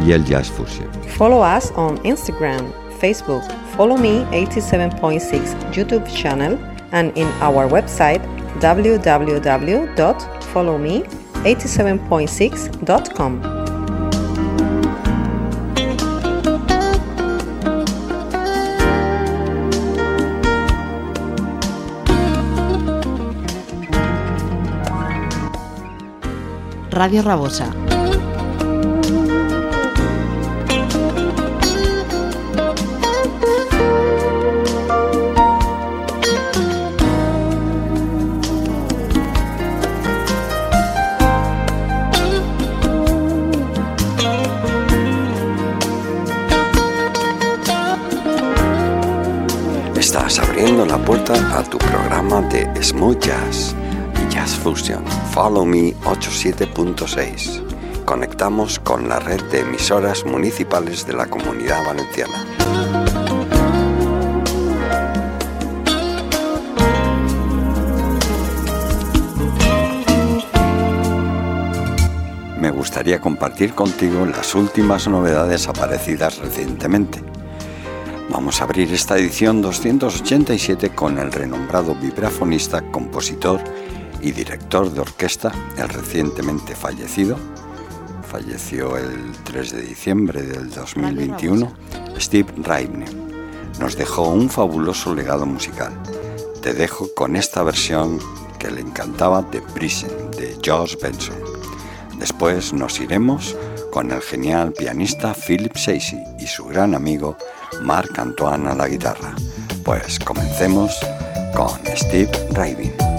y el jazz fusion. Follow us on Instagram, Facebook, follow me 87.6 YouTube channel and in our website www.followme87.6.com. Radio Rabosa. La puerta a tu programa de Smooth Jazz y Jazz Fusion. Follow Me 87.6. Conectamos con la red de emisoras municipales de la Comunidad Valenciana. Me gustaría compartir contigo las últimas novedades aparecidas recientemente. Vamos a abrir esta edición 287 con el renombrado vibrafonista, compositor y director de orquesta, el recientemente fallecido, falleció el 3 de diciembre del 2021, Steve Raibne. Nos dejó un fabuloso legado musical. Te dejo con esta versión que le encantaba de Prison, de George Benson. Después nos iremos con el genial pianista Philip Sacy y su gran amigo Marc Antoine a la guitarra. Pues comencemos con Steve Raibin.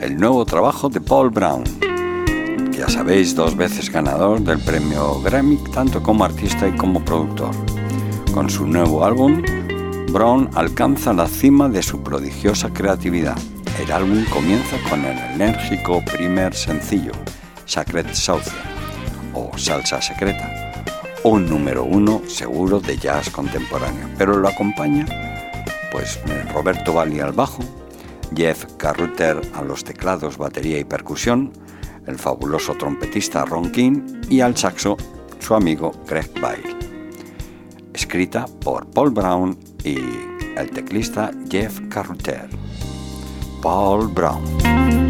El nuevo trabajo de Paul Brown. Ya sabéis, dos veces ganador del premio Grammy, tanto como artista y como productor. Con su nuevo álbum, Brown alcanza la cima de su prodigiosa creatividad. El álbum comienza con el enérgico primer sencillo, Sacred Sauce, o Salsa Secreta, un número uno seguro de jazz contemporáneo, pero lo acompaña pues Roberto Valli al bajo, Jeff Carruter a los teclados, batería y percusión, el fabuloso trompetista Ron King y al saxo su amigo Greg Bile. Escrita por Paul Brown y el teclista Jeff Carruter. Paul Brown.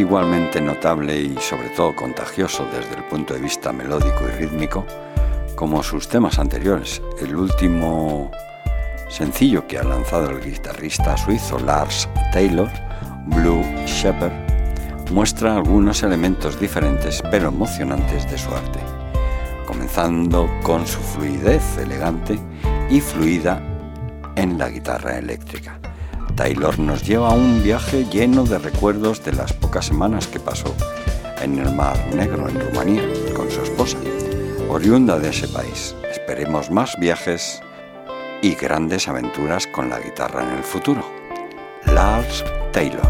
Igualmente notable y sobre todo contagioso desde el punto de vista melódico y rítmico, como sus temas anteriores, el último sencillo que ha lanzado el guitarrista suizo Lars Taylor, Blue Shepherd, muestra algunos elementos diferentes pero emocionantes de su arte, comenzando con su fluidez elegante y fluida en la guitarra eléctrica. Taylor nos lleva a un viaje lleno de recuerdos de las pocas semanas que pasó en el Mar Negro en Rumanía con su esposa, oriunda de ese país. Esperemos más viajes y grandes aventuras con la guitarra en el futuro. Lars Taylor.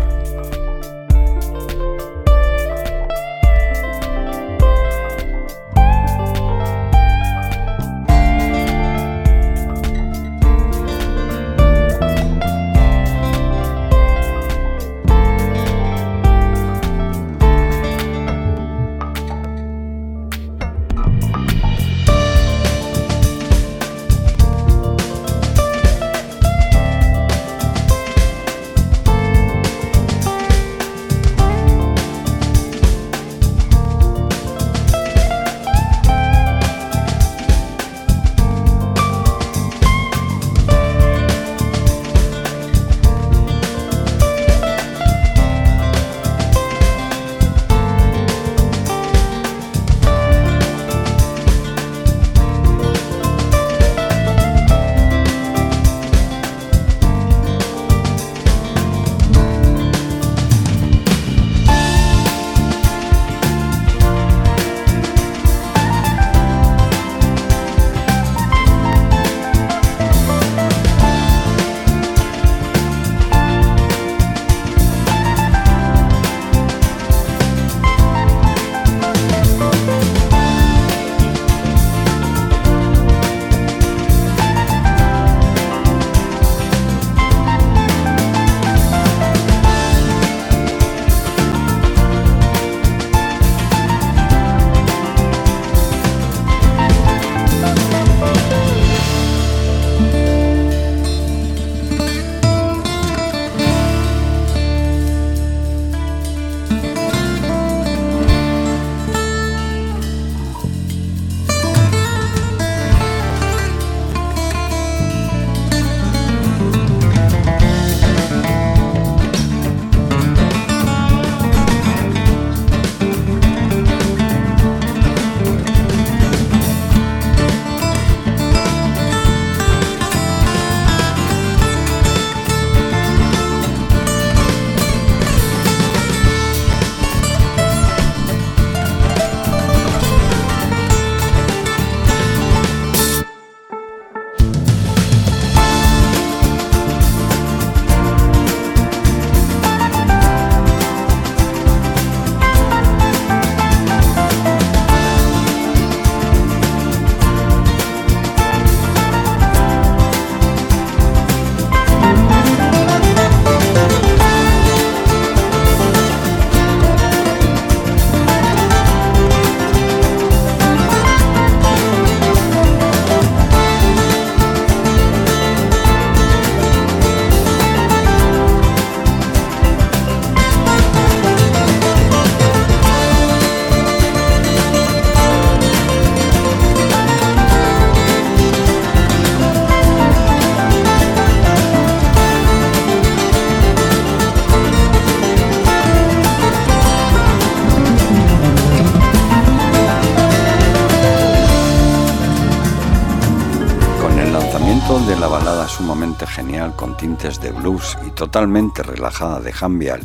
De blues y totalmente relajada de Jambial,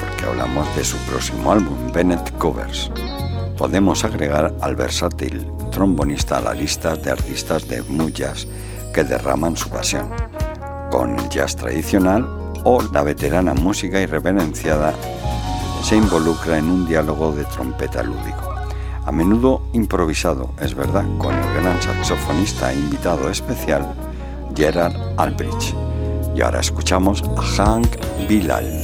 porque hablamos de su próximo álbum, Bennett Covers. Podemos agregar al versátil trombonista a la lista de artistas de jazz que derraman su pasión, con el jazz tradicional o la veterana música irreverenciada se involucra en un diálogo de trompeta lúdico. A menudo improvisado, es verdad, con el gran saxofonista invitado especial Gerard Albridge. Y ahora escuchamos a Hank Bilal.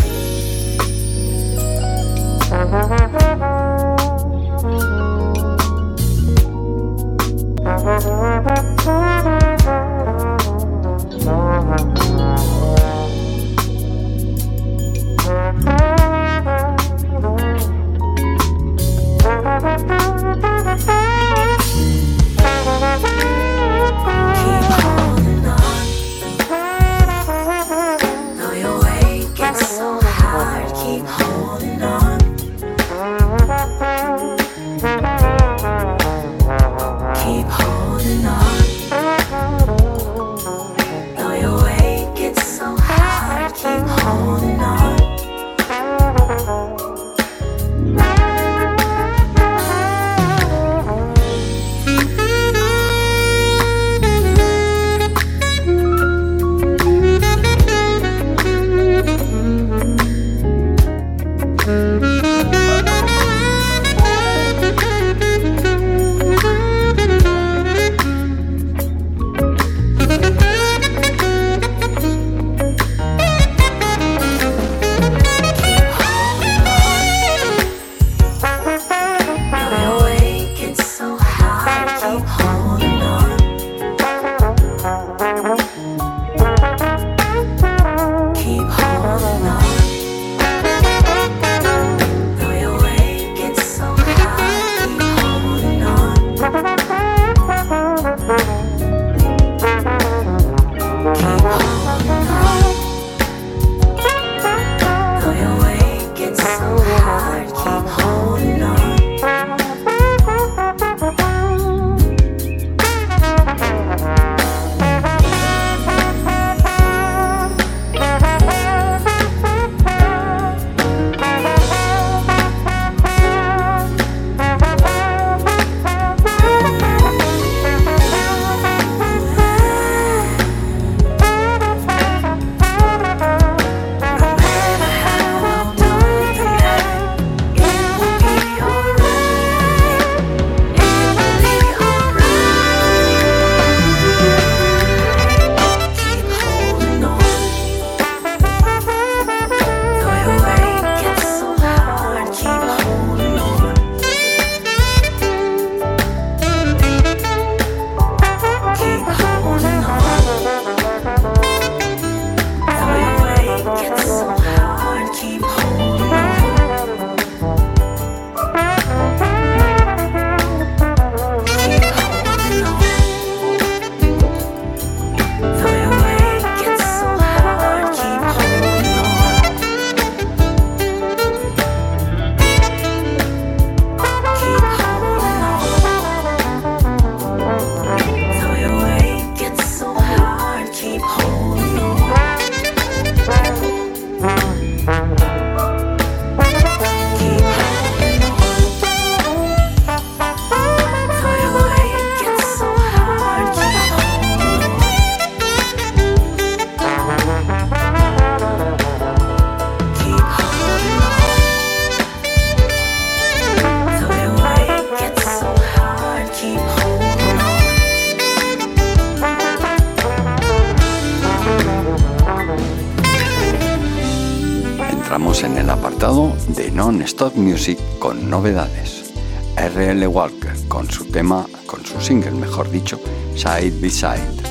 Stop Music con novedades. RL Walker con su tema, con su single mejor dicho, Side by Side.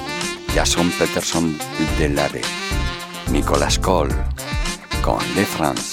Jason Peterson de Lare. Nicolas Cole con Le France.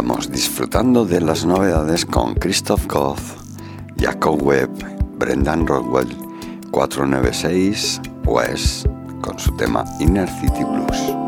Sigamos disfrutando de las novedades con Christoph Goth, Jacob Webb, Brendan Rockwell, 496 West con su tema Inner City Blues.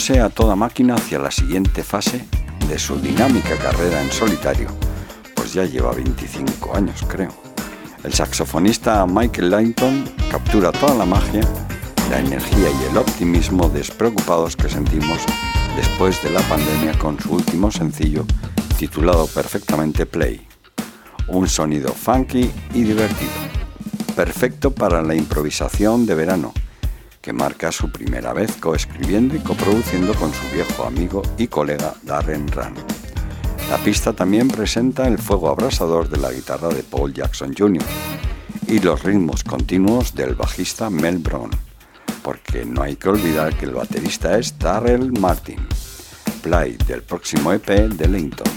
Impulsándose a toda máquina hacia la siguiente fase de su dinámica carrera en solitario, pues ya lleva 25 años creo. El saxofonista Michael Langton captura toda la magia, la energía y el optimismo despreocupados que sentimos después de la pandemia con su último sencillo titulado perfectamente Play. Un sonido funky y divertido, perfecto para la improvisación de verano, que marca su primera vez coescribiendo y coproduciendo con su viejo amigo y colega Darren Run. La pista también presenta el fuego abrasador de la guitarra de Paul Jackson Jr. y los ritmos continuos del bajista Mel Brown, porque no hay que olvidar que el baterista es Darrell Martin, play del próximo EP de Linton.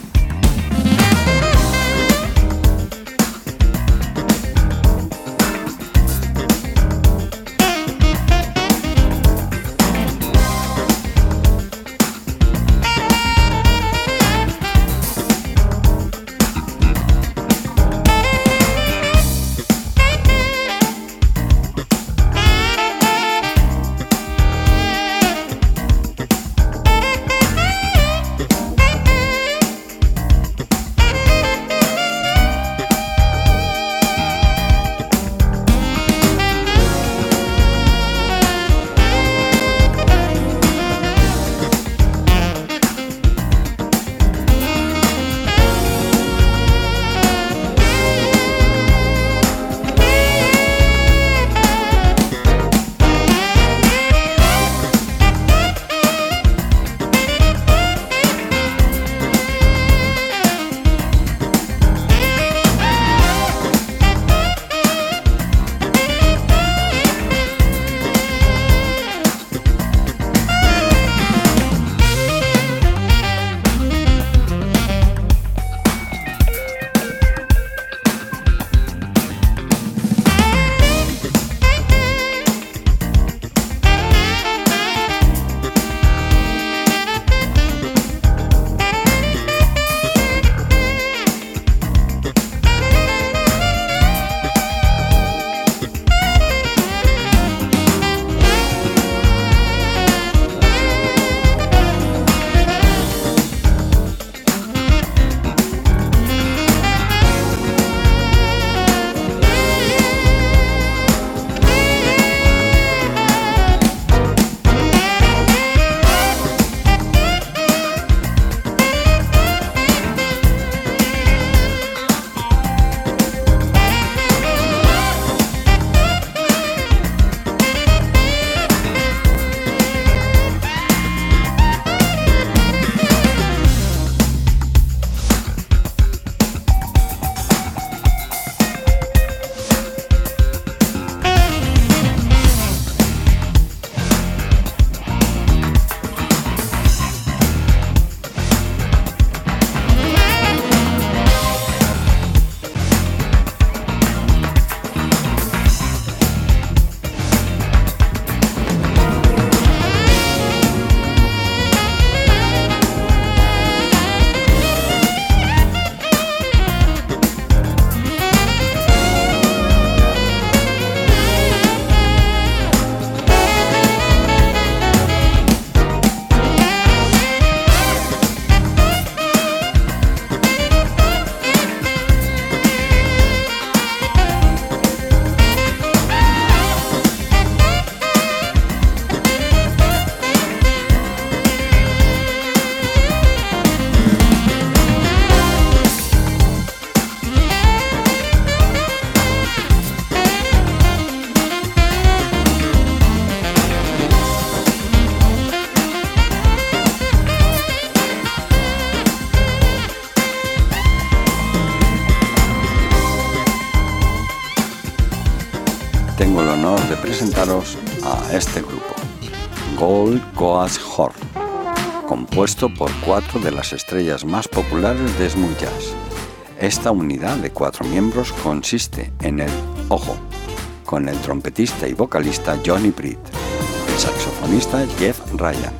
A este grupo, Gold Coast Horn, compuesto por cuatro de las estrellas más populares de smooth jazz. Esta unidad de cuatro miembros consiste en el, ojo, con el trompetista y vocalista Johnny Britt, el saxofonista Jeff Ryan,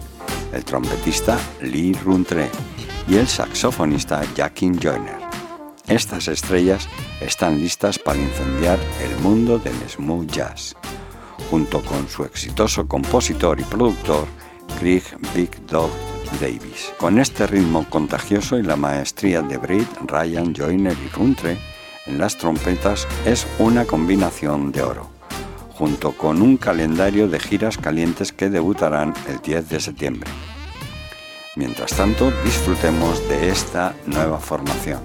el trompetista Lee Runtre y el saxofonista Jackin Joyner. Estas estrellas están listas para incendiar el mundo del smooth jazz junto con su exitoso compositor y productor Craig Big Dog Davis. Con este ritmo contagioso y la maestría de Britt, Ryan, Joyner y Runtre en las trompetas es una combinación de oro, junto con un calendario de giras calientes que debutarán el 10 de septiembre. Mientras tanto, disfrutemos de esta nueva formación.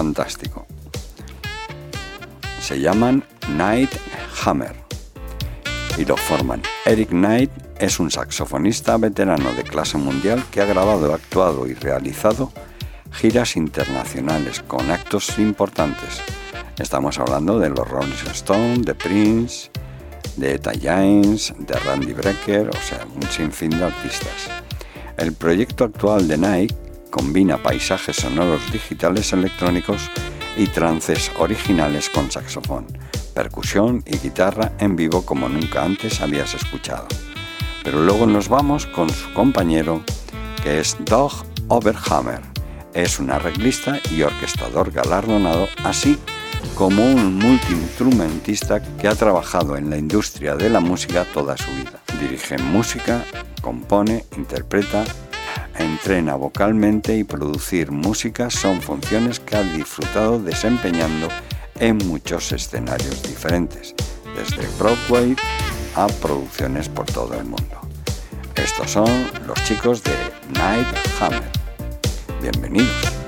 Fantástico. Se llaman Night Hammer y lo forman. Eric Knight es un saxofonista veterano de clase mundial que ha grabado, actuado y realizado giras internacionales con actos importantes. Estamos hablando de los Rolling Stones, de Prince, de Eta James, de Randy Brecker, o sea, un sinfín de artistas. El proyecto actual de Nike combina paisajes sonoros digitales electrónicos y trances originales con saxofón, percusión y guitarra en vivo como nunca antes habías escuchado. Pero luego nos vamos con su compañero, que es Dog Overhammer. Es un arreglista y orquestador galardonado, así como un multiinstrumentista que ha trabajado en la industria de la música toda su vida. Dirige música, compone, interpreta, entrena vocalmente y producir música son funciones que ha disfrutado desempeñando en muchos escenarios diferentes, desde Broadway a producciones por todo el mundo. Estos son los chicos de Night Hammer. Bienvenidos.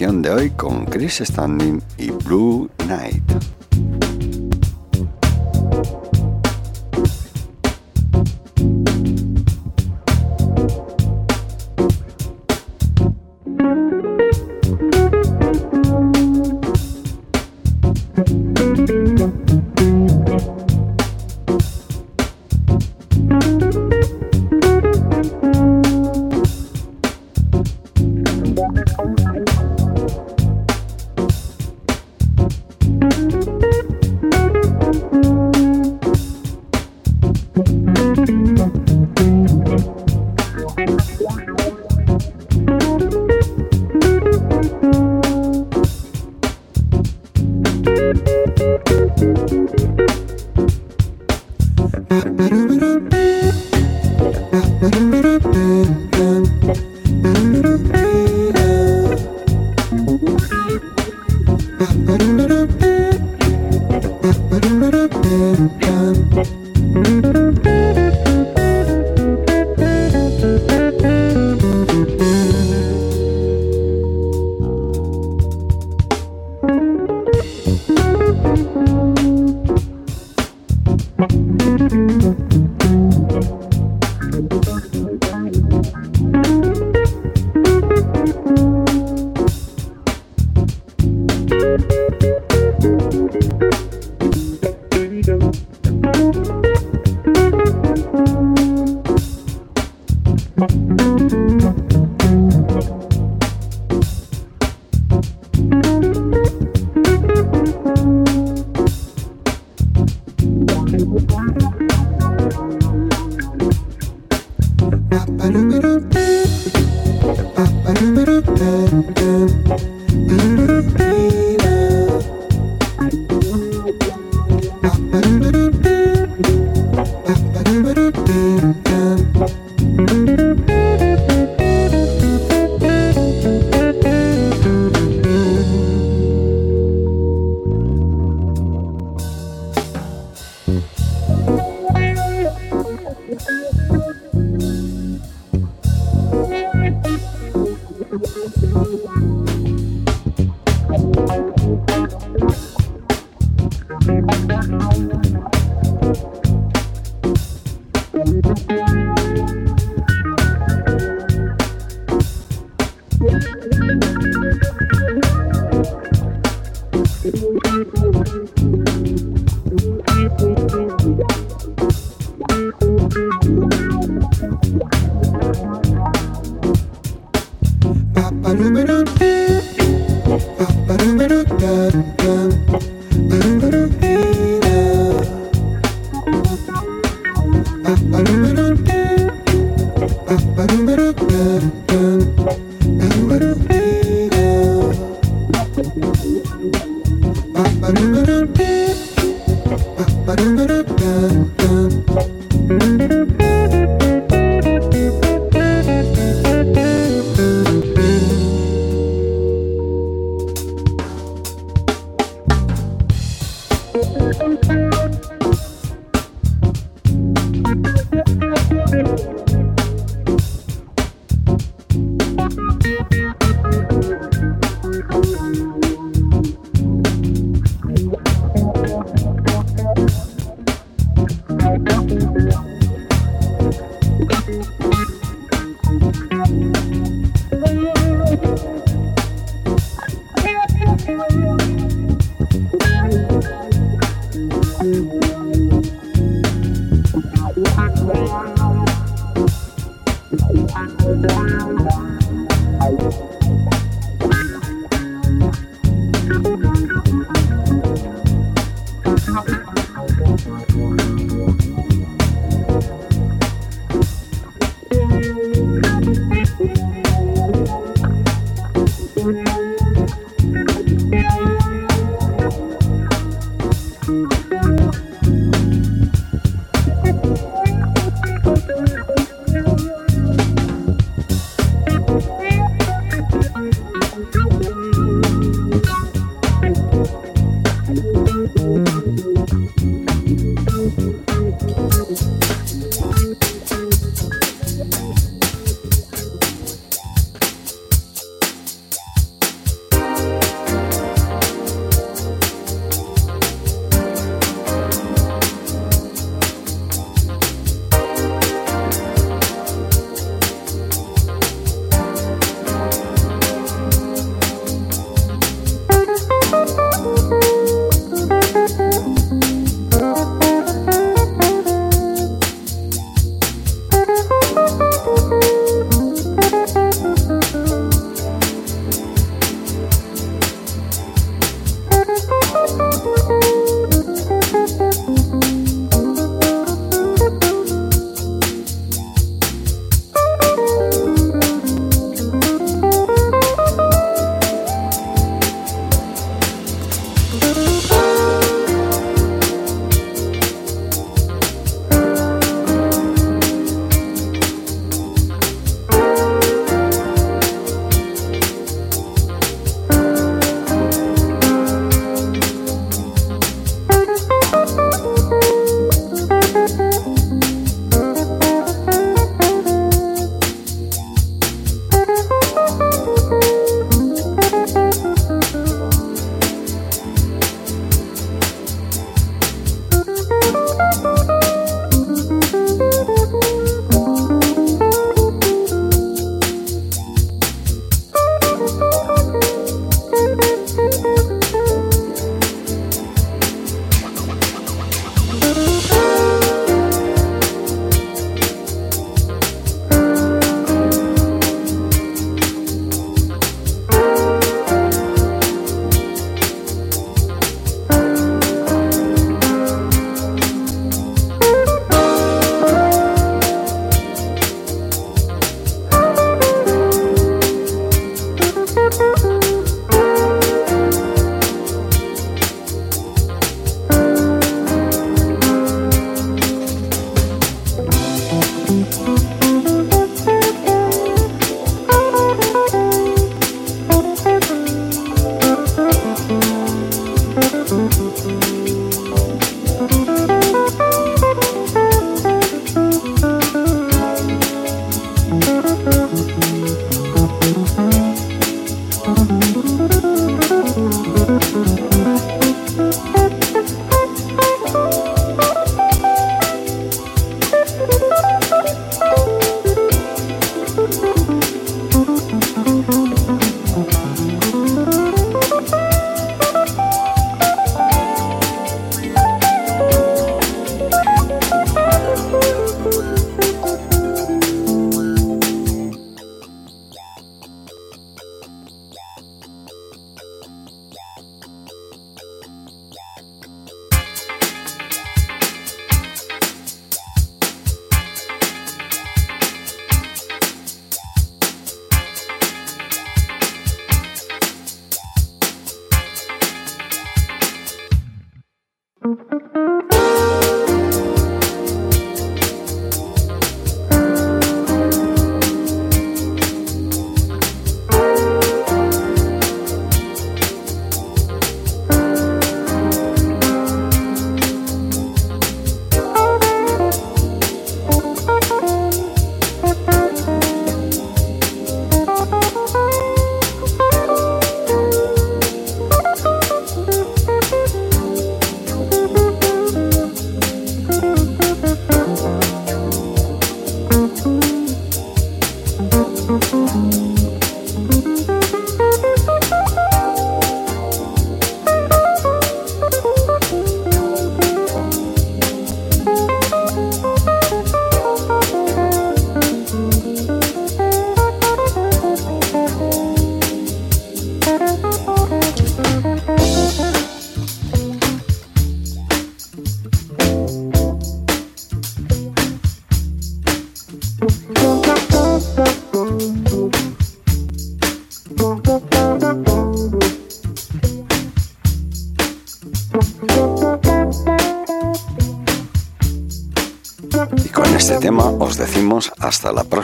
De hoy con Chris Standing y Blue